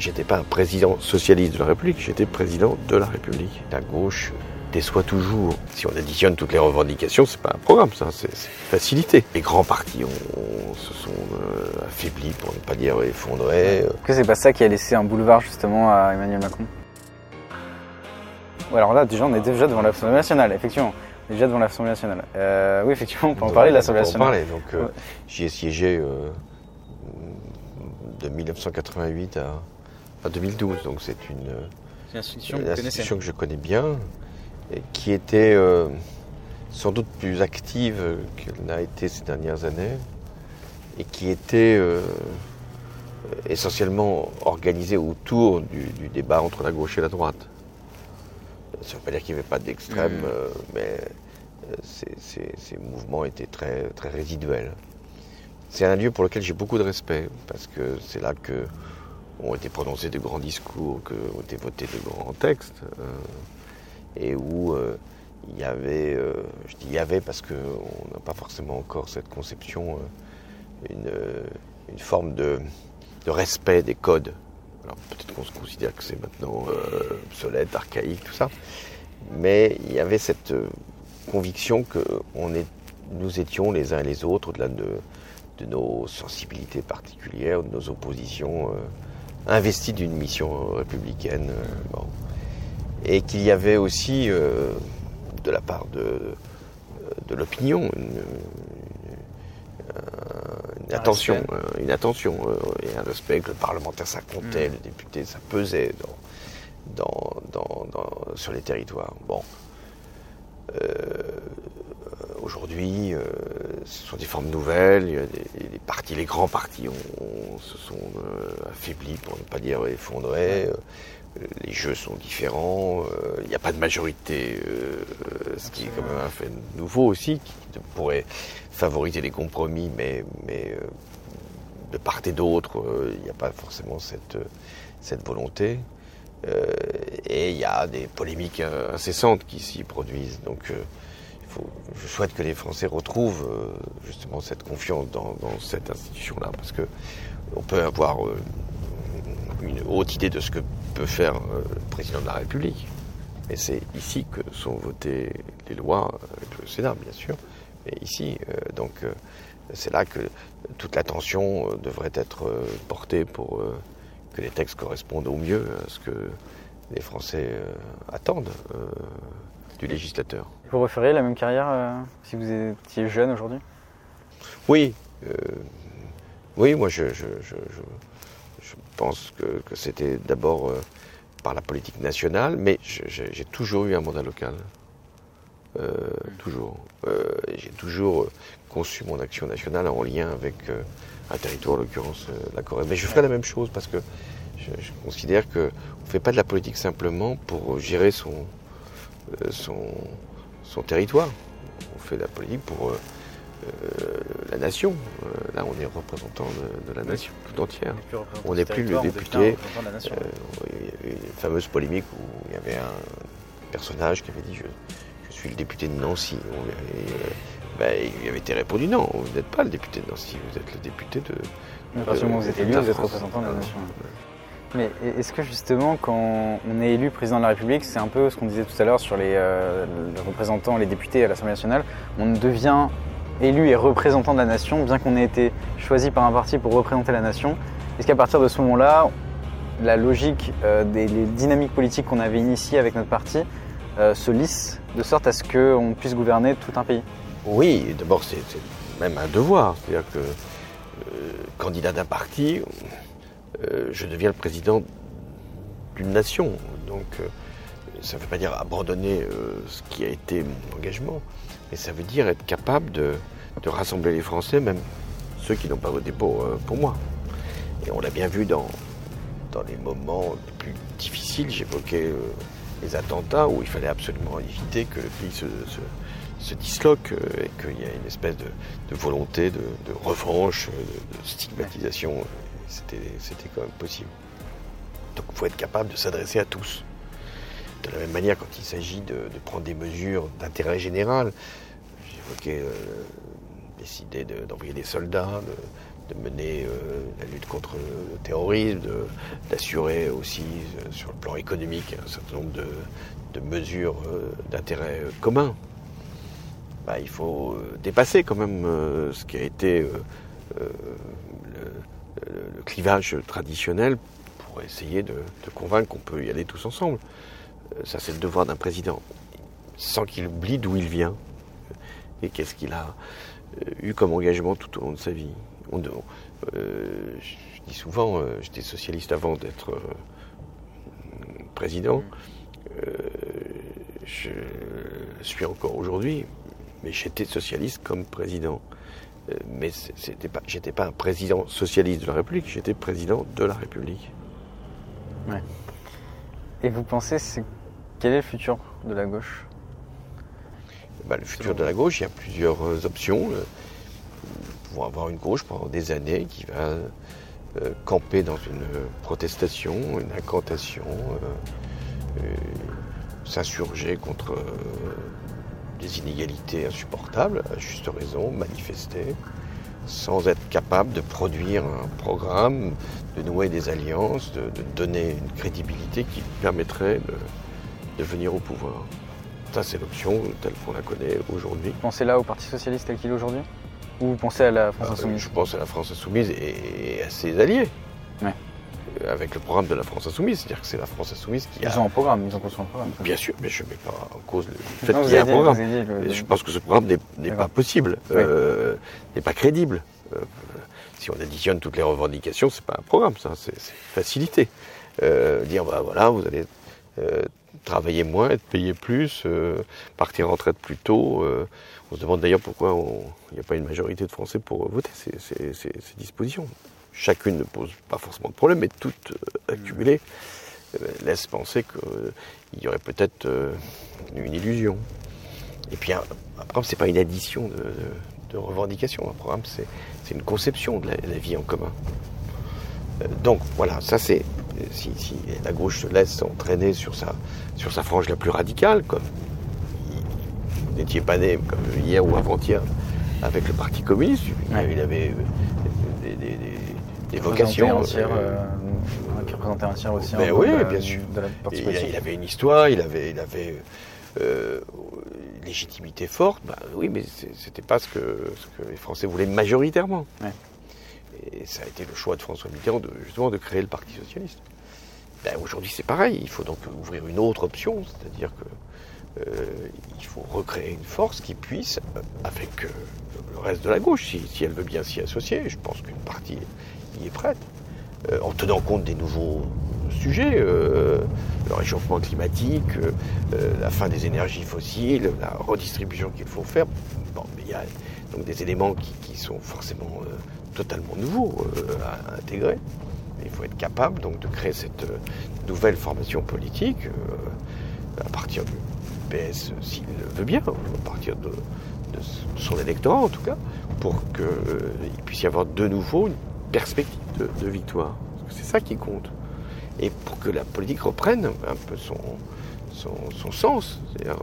J'étais pas un président socialiste de la République, j'étais président de la République. La gauche déçoit toujours. Si on additionne toutes les revendications, c'est pas un programme, ça, c'est facilité. Les grands partis se sont euh, affaiblis, pour ne pas dire effondrés. Est-ce que c'est pas ça qui a laissé un boulevard justement à Emmanuel Macron? Ouais, alors là, déjà, on est déjà devant l'Assemblée nationale, effectivement. On déjà devant l'Assemblée nationale. Euh, oui, effectivement, on peut en parler de l'Assemblée nationale. parler. Donc, euh, j'y ai siégé euh, de 1988 à en 2012. Donc c'est une, institution, que, je connais bien et qui était euh, sans doute plus active qu'elle n'a été ces dernières années et qui était euh, essentiellement organisée autour du, débat entre la gauche et la droite. Ça ne veut pas dire qu'il n'y avait pas d'extrême, mmh. euh, mais ces, mouvements étaient très, très résiduels. C'est un lieu pour lequel j'ai beaucoup de respect, parce que c'est là que ont été prononcés de grands discours, que, ont été votés de grands textes, euh, et où euh, il y avait, euh, je dis il y avait parce qu'on n'a pas forcément encore cette conception, une, forme de, respect des codes. Alors peut-être qu'on se considère que c'est maintenant obsolète, archaïque, tout ça, mais il y avait cette conviction que on est, nous étions les uns et les autres, au-delà de, de nos sensibilités particulières, de nos oppositions investi d'une mission républicaine. Euh, Et qu'il y avait aussi, euh, de la part de, de l'opinion, une, attention, une attention et un respect que le parlementaire ça comptait, mm. le député ça pesait dans, dans, sur les territoires. Bon. Euh, aujourd'hui, euh, ce sont des formes nouvelles. les, partis, les grands partis se sont euh, affaiblis, pour ne pas dire effondrés. Euh, les jeux sont différents. Il n'y a pas de majorité, ce qui est quand même un fait nouveau aussi, qui pourrait favoriser les compromis, mais, mais de part et d'autre, il n'y a pas forcément cette, cette volonté. et il y a des polémiques incessantes qui s'y produisent. Donc je souhaite que les Français retrouvent euh, justement cette confiance dans, cette institution-là, parce que on peut avoir euh, une haute idée de ce que peut faire euh, le président de la République, mais c'est ici que sont votées les lois, avec le Sénat bien sûr, mais ici, donc c'est là que toute l'attention devrait être portée pour que les textes correspondent au mieux à ce que les Français attendent du législateur. Vous referiez la même carrière euh, si vous étiez jeune aujourd'hui? Oui. Euh, oui, moi je, je, pense que, c'était d'abord euh, par la politique nationale, mais j'ai toujours eu un mandat local. toujours. j'ai toujours conçu mon action nationale en lien avec un territoire, en l'occurrence la Corée. Mais je ferai la même chose parce que je, je considère qu'on ne fait pas de la politique simplement pour gérer son, son, son territoire. On fait de la politique pour euh, euh, la nation. Euh, là, on est représentant de, la nation tout entière. On n'est plus le député. il y avait une fameuse polémique où il y avait un personnage qui avait dit je, suis le député de Nancy. Ben, il lui avait été répondu non, vous n'êtes pas le député de Nancy, vous êtes le député de. vous êtes élu, vous êtes représentant de la nation. Mais est-ce que justement, quand on est élu président de la République, c'est un peu ce qu'on disait tout à l'heure sur les, euh, représentants, les députés à l'Assemblée nationale, on devient élu et représentant de la nation, bien qu'on ait été choisi par un parti pour représenter la nation. Est-ce qu'à partir de ce moment-là, la logique euh, des dynamiques politiques qu'on avait initiées avec notre parti euh, se lisse de sorte à ce qu'on puisse gouverner tout un pays? Oui, d'abord c'est même un devoir. C'est-à-dire que candidat d'un parti, euh, je deviens le président d'une nation. Donc euh, ça ne veut pas dire abandonner euh, ce qui a été mon engagement, mais ça veut dire être capable de, rassembler les Français, même ceux qui n'ont pas voté pour, moi. Et on l'a bien vu dans, dans les moments les plus difficiles. J'évoquais les attentats où il fallait absolument éviter que le pays se, disloque et qu'il y ait une espèce de, volonté de, revanche, de, stigmatisation c'était quand même possible. Donc il faut être capable de s'adresser à tous. De la même manière, quand il s'agit de, prendre des mesures d'intérêt général, j'évoquais euh, décider d'envoyer des soldats, mener la lutte contre le terrorisme, d'assurer aussi sur le plan économique un certain nombre de, mesures d'intérêt commun. Bah, il faut dépasser quand même ce qui a été le, clivage traditionnel pour essayer de convaincre qu'on peut y aller tous ensemble. Ça, c'est le devoir d'un président sans qu'il oublie d'où il vient et qu'est-ce qu'il a euh, eu comme engagement tout au long de sa vie. Euh, je dis souvent, euh, j'étais socialiste avant d'être président. je suis encore aujourd'hui, mais j'étais socialiste comme président. Mais c'était pas, j'étais pas un président socialiste de la République, j'étais président de la République. Et vous pensez, quel est le futur de la gauche? Bah, le futur de la gauche, il y a plusieurs euh, options. Euh, pour avoir une gauche pendant des années qui va euh, camper dans une protestation, une incantation, s'insurger contre des inégalités insupportables, à juste raison, manifester, sans être capable de produire un programme, de nouer des alliances, de, donner une crédibilité qui permettrait de venir au pouvoir. Ça, c'est l'option telle qu'on la connaît aujourd'hui. Vous pensez là au Parti Socialiste tel qu'il est aujourd'hui? Ou vous pensez à la France euh, Insoumise? Je pense à la France Insoumise et à ses alliés. Euh, avec le programme de la France Insoumise, c'est-à-dire que c'est la France Insoumise qui a. Ils ont un programme, ils ont construit un programme. Bien sûr, mais je ne mets pas en cause le fait qu'il y ait un programme. Je pense que ce programme n'est pas possible, euh, n'est pas crédible. si on additionne toutes les revendications, c'est pas un programme, ça, c'est facilité. dire, bah voilà, vous allez travailler moins, être payé plus, euh, partir en retraite plus tôt. Euh. on se demande d'ailleurs pourquoi il n'y a pas une majorité de Français pour voter ces, ces, dispositions. Chacune ne pose pas forcément de problème, mais toutes euh, accumulées laissent penser qu'il y aurait peut-être une illusion. Et puis un, programme, ce n'est pas une addition de, revendications. Un programme, c'est une conception de la, vie en commun. donc voilà, ça c'est si, la gauche se laisse entraîner sur sa, sur sa frange la plus radicale, comme vous n'étiez pas né comme hier ou avant-hier avec le Parti communiste, il avait euh, des, vocations. qui représentait un tiers aussi Mais oui, bien sûr. il, avait une histoire, il avait, il avait euh, une légitimité forte. Bah oui, mais c'était pas ce que, ce que les Français voulaient majoritairement. Et ça a été le choix de François Mitterrand de, justement de créer le Parti socialiste. Ben, aujourd'hui c'est pareil, il faut donc ouvrir une autre option, c'est-à-dire qu'il euh, faut recréer une force qui puisse, euh, avec euh, le reste de la gauche, si, elle veut bien s'y associer, je pense qu'une partie est prête, en tenant compte des nouveaux sujets, le réchauffement climatique, la fin des énergies fossiles, la redistribution qu'il faut faire. Bon, il y a donc des éléments qui, sont forcément totalement nouveaux à intégrer. Il faut être capable donc de créer cette euh, nouvelle formation politique euh, à partir du PS s'il veut bien, à partir de, son électorat en tout cas, pour qu'il euh, puisse y avoir de nouveau une perspective de, victoire. C'est ça qui compte. Et pour que la politique reprenne un peu son, son, sens, c'est-à-dire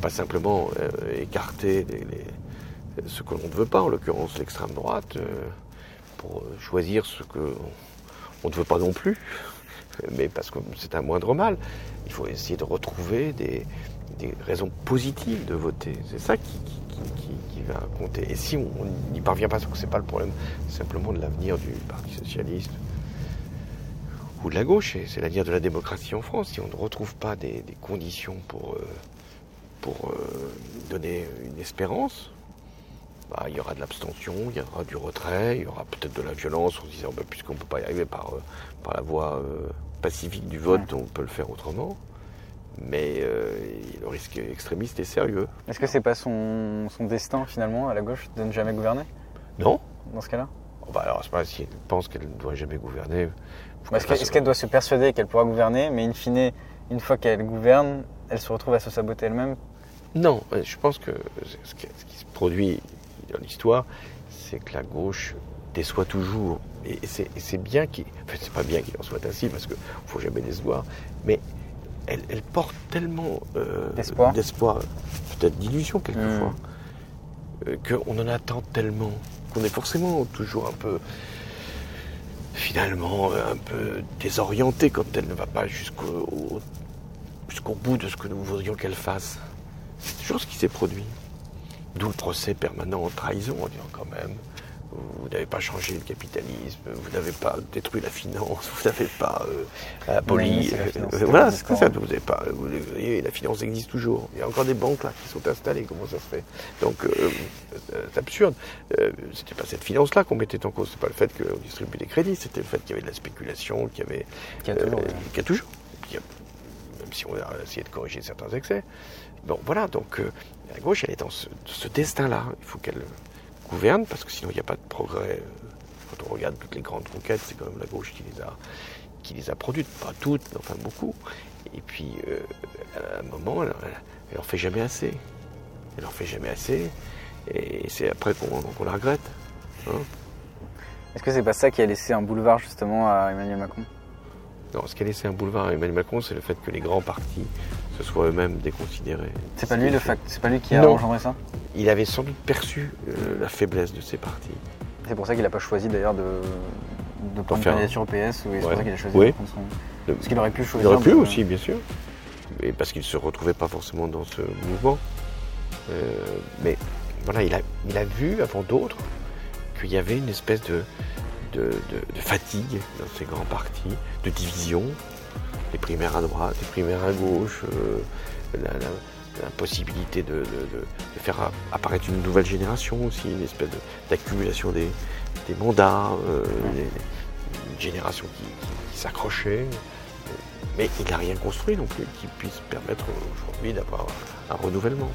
pas simplement écarter ce que l'on ne veut pas, en l'occurrence l'extrême droite, pour choisir ce que on ne veut pas non plus, mais parce que c'est un moindre mal. Il faut essayer de retrouver des, raisons positives de voter. C'est ça qui, va compter. Et si on n'y parvient pas, ce n'est pas le problème simplement de l'avenir du Parti socialiste ou de la gauche, c'est l'avenir de la démocratie en France. Si on ne retrouve pas des, conditions pour, euh, pour euh, donner une espérance, bah, il y aura de l'abstention, il y aura du retrait, il y aura peut-être de la violence en se disant bah, puisqu'on ne peut pas y arriver par, euh, par la voie pacifique du vote, on peut le faire autrement. Mais euh, risque extrémiste est sérieux. Est-ce que c'est pas son, destin finalement à la gauche de ne jamais gouverner? Non. Dans ce cas-là? Bah alors, pas si elle pense qu'elle ne doit jamais gouverner. Est-ce qu'elle doit se persuader qu'elle pourra gouverner, mais in fine, une fois qu'elle gouverne, elle se retrouve à se saboter elle-même? Non, je pense que ce qui se produit dans l'histoire, c'est que la gauche déçoit toujours. Et c'est bien qu'il. Enfin, c'est pas bien qu'il en soit ainsi, parce qu'il ne faut jamais décevoir. Mais elle, porte tellement euh, d'espoir, peut-être d'illusion quelquefois, hmm. euh, qu'on en attend tellement qu'on est forcément toujours un peu, finalement, un peu désorienté quand elle ne va pas jusqu'au jusqu'au bout de ce que nous voudrions qu'elle fasse. C'est toujours ce qui s'est produit. D'où le procès permanent en trahison, en disant quand même, vous n'avez pas changé le capitalisme, vous n'avez pas détruit la finance, vous n'avez pas euh, aboli. euh, voilà, c'est ça. Vous n'avez pas. Vous, voyez, la finance existe toujours. Il y a encore des banques là qui sont installées. Comment ça se fait? Donc euh, c'est absurde. Euh, c'était pas cette finance-là qu'on mettait en cause. C'est pas le fait qu'on distribue des crédits. C'était le fait qu'il y avait de la spéculation, qu'il y avait. Qu'il y a toujours, euh, y a toujours. Même si on a essayé de corriger certains excès. Bon, voilà. Donc euh, la gauche, elle est dans ce, ce destin-là. Il faut qu'elle gouverne, parce que sinon il n'y a pas de progrès. Quand on regarde toutes les grandes conquêtes, c'est quand même la gauche qui les a, qui les a produites, pas toutes, mais enfin beaucoup. Et puis, euh, à un moment, elle, elle en fait jamais assez. Elle en fait jamais assez, et c'est après qu'on qu'on la regrette. hein. Est-ce que c'est pas ça qui a laissé un boulevard justement à Emmanuel Macron? Non, ce qui a laissé un boulevard à Emmanuel Macron, c'est le fait que les grands partis se soient eux-mêmes déconsidérés. C'est pas lui le fact, c'est pas lui qui a Non. engendré ça? Il avait sans doute perçu euh, la faiblesse de ces partis. C'est pour ça qu'il a pas choisi d'ailleurs de, de prendre une candidature au PS, ou c'est pour ça qu'il a choisi Oui. de prendre son... Parce qu'il aurait pu Il choisir. aurait pu aussi, bien sûr. Et parce qu'il ne se retrouvait pas forcément dans ce mouvement. Euh, mais voilà, il a, il a vu avant d'autres qu'il y avait une espèce de, de, de- de fatigue dans ces grands partis, de division, les primaires à droite, les primaires à gauche, euh, la, la- la possibilité de, de- de- de faire apparaître une nouvelle génération aussi, une espèce d'accumulation des, des mandats, euh, une génération qui, qui- qui s'accrochait. Mais il n'a rien construit non plus qui puisse permettre aujourd'hui d'avoir un renouvellement.